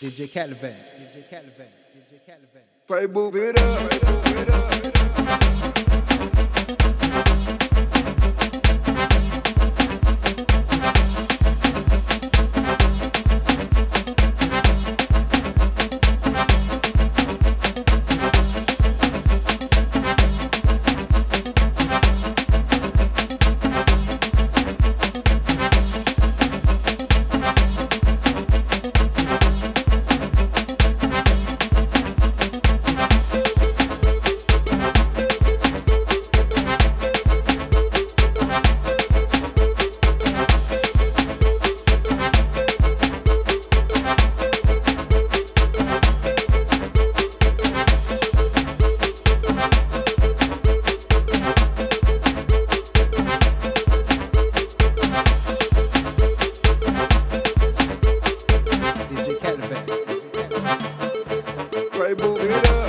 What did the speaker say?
DJ Calvin. DJ Calvin. DJ Calvin. Move. Move it up. Girl.